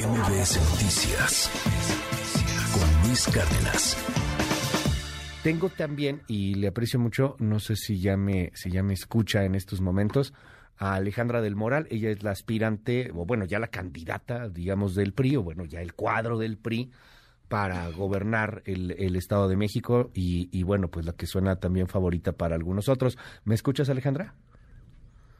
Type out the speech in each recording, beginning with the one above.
MBS Noticias con Luis Cárdenas. Tengo también, y le aprecio mucho, no sé si ya me, si ya me escucha en estos momentos, a Alejandra del Moral. Ella es la aspirante, o bueno, ya la candidata, digamos, del PRI, o bueno, ya el cuadro del PRI para gobernar el, Estado de México y, y, bueno, pues la que suena también favorita para algunos otros. ¿Me escuchas, Alejandra?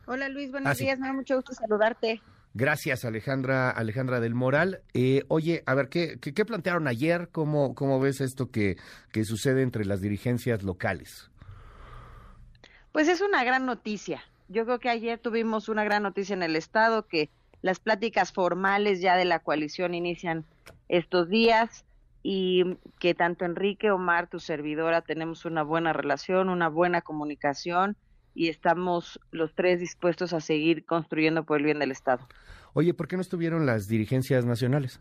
Hola Luis, buenos ah, días, me da mucho gusto saludarte. Gracias, Alejandra, Alejandra del Moral. Eh, oye, a ver, ¿qué, qué, plantearon ayer? ¿Cómo, ¿Cómo ves esto que, que sucede entre las dirigencias locales? Pues es una gran noticia. Yo creo que ayer tuvimos una gran noticia en el Estado, que las pláticas formales ya de la coalición inician estos días y que tanto Enrique, Omar, tu servidora, tenemos una buena relación, una buena comunicación y estamos los tres dispuestos a seguir construyendo por el bien del Estado. Oye, ¿por qué no estuvieron las dirigencias nacionales?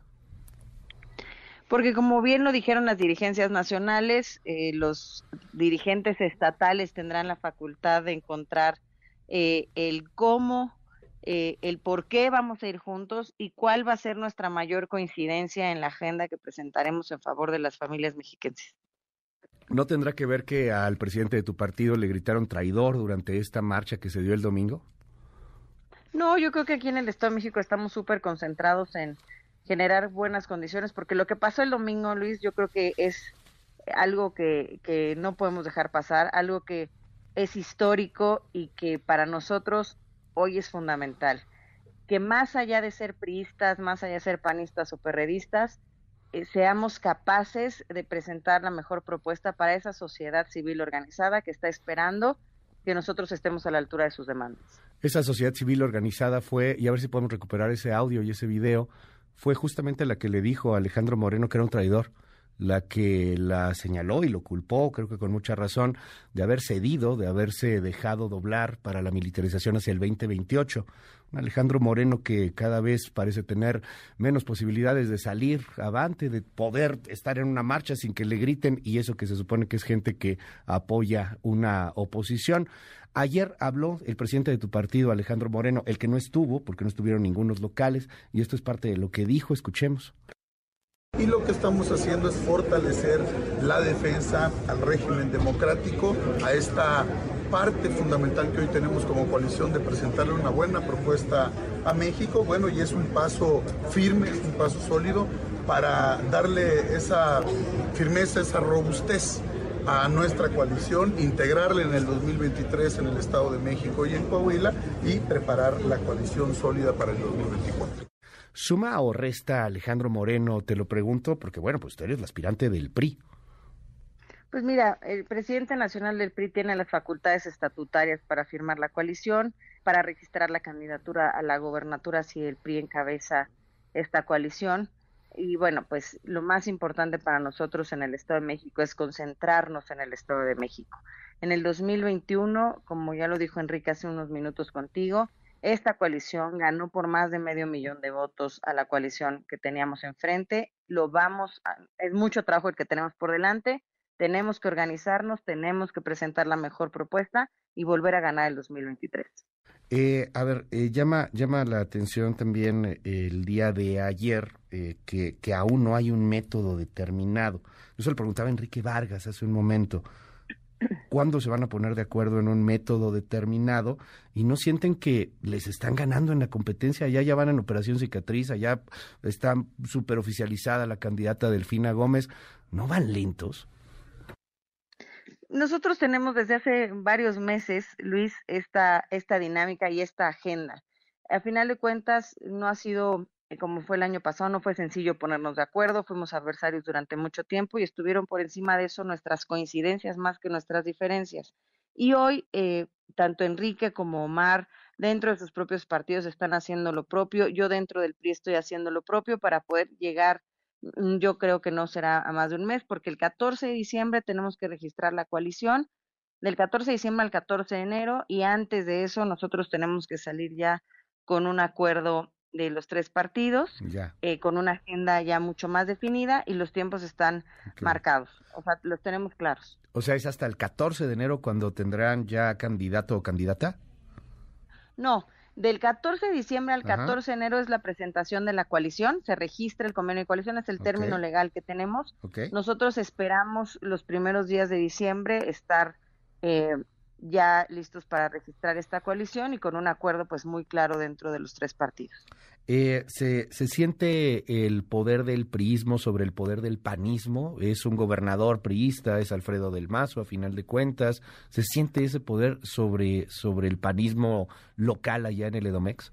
Porque como bien lo dijeron las dirigencias nacionales, eh, los dirigentes estatales tendrán la facultad de encontrar eh, el cómo, eh, el por qué vamos a ir juntos y cuál va a ser nuestra mayor coincidencia en la agenda que presentaremos en favor de las familias mexiquenses. ¿No tendrá que ver que al presidente de tu partido le gritaron traidor durante esta marcha que se dio el domingo? No, yo creo que aquí en el Estado de México estamos súper concentrados en generar buenas condiciones, porque lo que pasó el domingo, Luis, yo creo que es algo que, que no podemos dejar pasar, algo que es histórico y que para nosotros hoy es fundamental. Que más allá de ser priistas, más allá de ser panistas o perredistas, eh, seamos capaces de presentar la mejor propuesta para esa sociedad civil organizada que está esperando que nosotros estemos a la altura de sus demandas. Esa sociedad civil organizada fue, y a ver si podemos recuperar ese audio y ese video, fue justamente la que le dijo a Alejandro Moreno que era un traidor la que la señaló y lo culpó, creo que con mucha razón, de haber cedido, de haberse dejado doblar para la militarización hacia el 2028. Un Alejandro Moreno que cada vez parece tener menos posibilidades de salir avante, de poder estar en una marcha sin que le griten y eso que se supone que es gente que apoya una oposición. Ayer habló el presidente de tu partido, Alejandro Moreno, el que no estuvo, porque no estuvieron ningunos locales, y esto es parte de lo que dijo. Escuchemos. Y lo que estamos haciendo es fortalecer la defensa al régimen democrático, a esta parte fundamental que hoy tenemos como coalición de presentarle una buena propuesta a México. Bueno, y es un paso firme, un paso sólido para darle esa firmeza, esa robustez a nuestra coalición, integrarla en el 2023 en el Estado de México y en Coahuila y preparar la coalición sólida para el 2024. ¿Suma o resta Alejandro Moreno? Te lo pregunto porque, bueno, pues tú eres el aspirante del PRI. Pues mira, el presidente nacional del PRI tiene las facultades estatutarias para firmar la coalición, para registrar la candidatura a la gobernatura si el PRI encabeza esta coalición. Y bueno, pues lo más importante para nosotros en el Estado de México es concentrarnos en el Estado de México. En el 2021, como ya lo dijo Enrique hace unos minutos contigo, esta coalición ganó por más de medio millón de votos a la coalición que teníamos enfrente. Lo vamos, es mucho trabajo el que tenemos por delante. Tenemos que organizarnos, tenemos que presentar la mejor propuesta y volver a ganar el 2023. Eh, a ver, eh, llama, llama la atención también eh, el día de ayer que, que aún no hay un método determinado. Yo se lo preguntaba a Enrique Vargas hace un momento cuándo se van a poner de acuerdo en un método determinado y no sienten que les están ganando en la competencia. Allá ya van en Operación Cicatriz, allá está súper oficializada la candidata Delfina Gómez. ¿No van lentos? Nosotros tenemos desde hace varios meses, Luis, esta, esta dinámica y esta agenda. A final de cuentas, no ha sido como fue el año pasado, no fue sencillo ponernos de acuerdo, fuimos adversarios durante mucho tiempo y estuvieron por encima de eso nuestras coincidencias más que nuestras diferencias. Y hoy, eh, tanto Enrique como Omar, dentro de sus propios partidos, están haciendo lo propio. Yo dentro del PRI estoy haciendo lo propio para poder llegar, mm, yo creo que no será a más de un mes, porque el 14 de diciembre tenemos que registrar la coalición, del 14 de diciembre al 14 de enero, y antes de eso nosotros tenemos que salir ya con un acuerdo de los tres partidos, eh, con una agenda ya mucho más definida y los tiempos están marcados, o sea, los tenemos claros. O sea, ¿es hasta el 14 de enero cuando tendrán ya candidato o candidata? No, Del 14 de diciembre al 14 de enero es la presentación de la coalición, se registra el convenio de coalición, es el término legal que tenemos. Nosotros esperamos los primeros días de diciembre estar eh, ya listos para registrar esta coalición y con un acuerdo pues muy claro dentro de los tres partidos. Eh, ¿se, ¿Se siente el poder del priismo sobre el poder del panismo? Es un gobernador priista, es Alfredo del Mazo, a final de cuentas. ¿Se siente ese poder sobre, sobre el panismo local allá en el Edomex?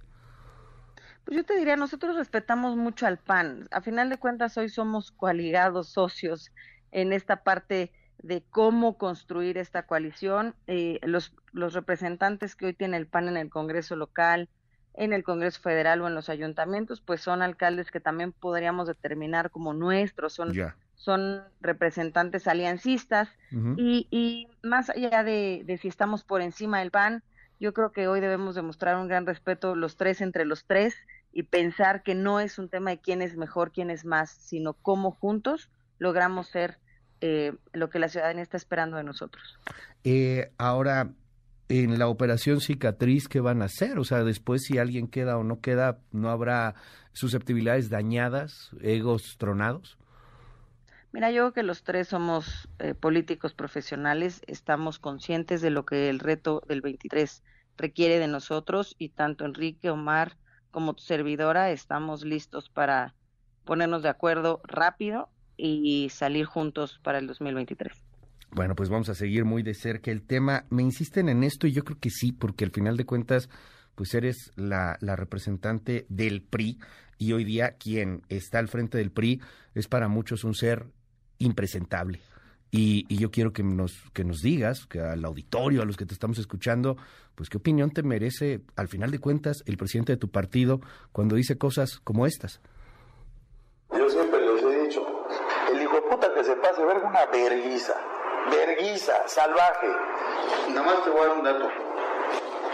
Pues yo te diría, nosotros respetamos mucho al PAN. A final de cuentas, hoy somos coaligados, socios en esta parte de cómo construir esta coalición. Eh, los, los representantes que hoy tiene el PAN en el Congreso local, en el Congreso Federal o en los ayuntamientos, pues son alcaldes que también podríamos determinar como nuestros, son, son representantes aliancistas y, y, más allá de, de, si estamos por encima del PAN, yo creo que hoy debemos demostrar un gran respeto los tres entre los tres y pensar que no es un tema de quién es mejor, quién es más, sino cómo juntos logramos ser eh, lo que la ciudadanía está esperando de nosotros. Eh, ahora, en la operación cicatriz, ¿qué van a hacer? O sea, después si alguien queda o no queda, ¿no habrá susceptibilidades dañadas, egos tronados? Mira, yo creo que los tres somos eh, políticos profesionales, estamos conscientes de lo que el reto del 23 requiere de nosotros y tanto Enrique, Omar como tu servidora estamos listos para ponernos de acuerdo rápido y salir juntos para el 2023. Bueno, pues vamos a seguir muy de cerca el tema. Me insisten en esto y yo creo que sí, porque al final de cuentas, pues eres la, la representante del PRI y hoy día quien está al frente del PRI es para muchos un ser impresentable. Y, y, yo quiero que nos, que nos digas, que al auditorio, a los que te estamos escuchando, pues qué opinión te merece, al final de cuentas, el presidente de tu partido cuando dice cosas como estas. Yo siempre les he dicho, el hijo de puta que vergüenza verguiza, salvaje. Nada más te voy a dar un dato.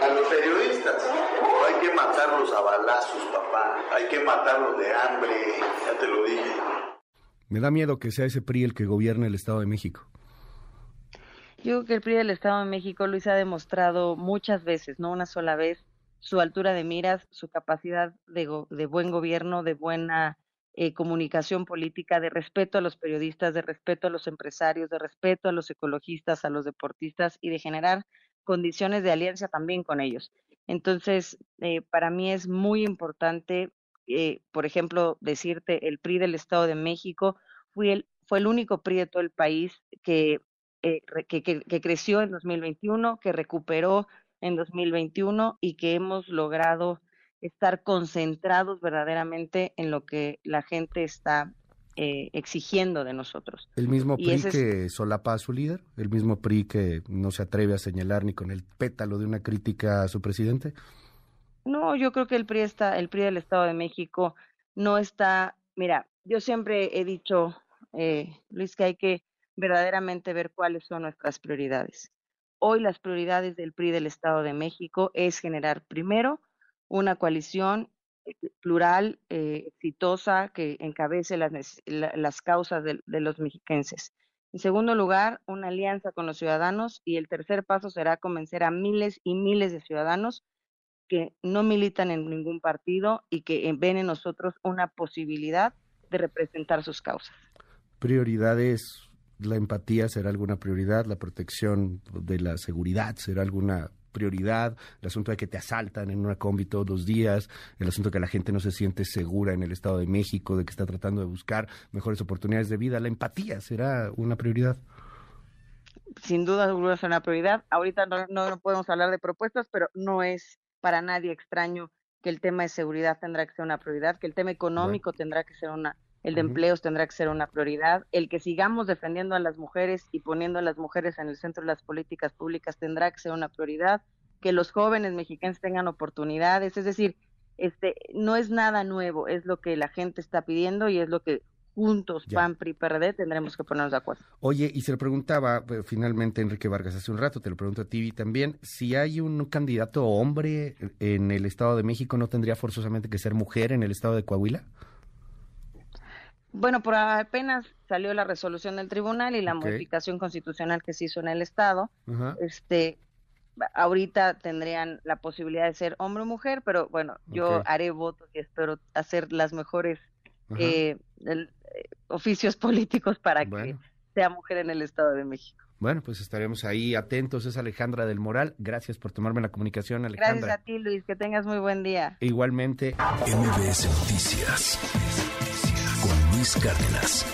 A los periodistas hay que matarlos a balazos, papá. Hay que matarlos de hambre, ya te lo dije. Me da miedo que sea ese PRI el que gobierne el Estado de México. Yo creo que el PRI del Estado de México, Luis, ha demostrado muchas veces, no una sola vez, su altura de miras, su capacidad de, de buen gobierno, de buena eh, comunicación política, de respeto a los periodistas, de respeto a los empresarios, de respeto a los ecologistas, a los deportistas y de generar condiciones de alianza también con ellos. Entonces, eh, para mí es muy importante, eh, por ejemplo, decirte, el PRI del Estado de México fue el, fue el único PRI de todo el país que, que, que creció en 2021, que recuperó en 2021 y que hemos logrado estar concentrados verdaderamente en lo que la gente está eh, exigiendo de nosotros. ¿El mismo PRI que solapa a su líder? ¿El mismo PRI que no se atreve a señalar ni con el pétalo de una crítica a su presidente? No, yo creo que el PRI está, el PRI del Estado de México no está, mira, yo siempre he dicho, eh, Luis, que hay que verdaderamente ver cuáles son nuestras prioridades. Hoy las prioridades del PRI del Estado de México es generar primero una coalición eh, plural, eh, exitosa, que encabece las, las causas de, los mexiquenses. En segundo lugar, una alianza con los ciudadanos y el tercer paso será convencer a miles y miles de ciudadanos que no militan en ningún partido y que ven en nosotros una posibilidad de representar sus causas. Prioridades, la empatía será alguna prioridad, la protección de la seguridad será alguna prioridad, el asunto de que te asaltan en una combi todos los días, el asunto de que la gente no se siente segura en el Estado de México, de que está tratando de buscar mejores oportunidades de vida, la empatía será una prioridad. Sin duda es una prioridad. Ahorita no, no, podemos hablar de propuestas, pero no es para nadie extraño que el tema de seguridad tendrá que ser una prioridad, que el tema económico tendrá que ser una, el de empleos tendrá que ser una prioridad, el que sigamos defendiendo a las mujeres y poniendo a las mujeres en el centro de las políticas públicas tendrá que ser una prioridad, que los jóvenes mexicanos tengan oportunidades, es decir, este no es nada nuevo, es lo que la gente está pidiendo y es lo que juntos, PAN, PRI, PRD, tendremos que ponernos de acuerdo. Oye, y se le preguntaba eh, finalmente Enrique Vargas hace un rato, te lo pregunto a ti también, si hay un candidato hombre en el Estado de México, ¿no tendría forzosamente que ser mujer en el Estado de Coahuila? Bueno, por apenas salió la resolución del tribunal y la modificación constitucional que se hizo en el estado. Este, ahorita tendrían la posibilidad de ser hombre o mujer, pero bueno, yo haré votos y espero hacer las mejores eh, eh, oficios políticos para que sea mujer en el Estado de México. Bueno, pues estaremos ahí atentos. Es Alejandra del Moral. Gracias por tomarme la comunicación, Alejandra. Gracias a ti, Luis. Que tengas muy buen día. Igualmente. MBS Noticias Cárdenas.